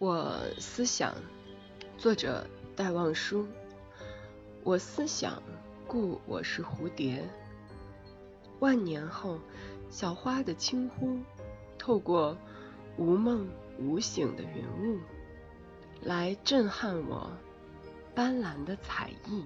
我思想，作者戴望舒。我思想，故我是蝴蝶。万年后，小花的轻呼，透过无梦无醒的云雾，来震撼我斑斓的彩翼。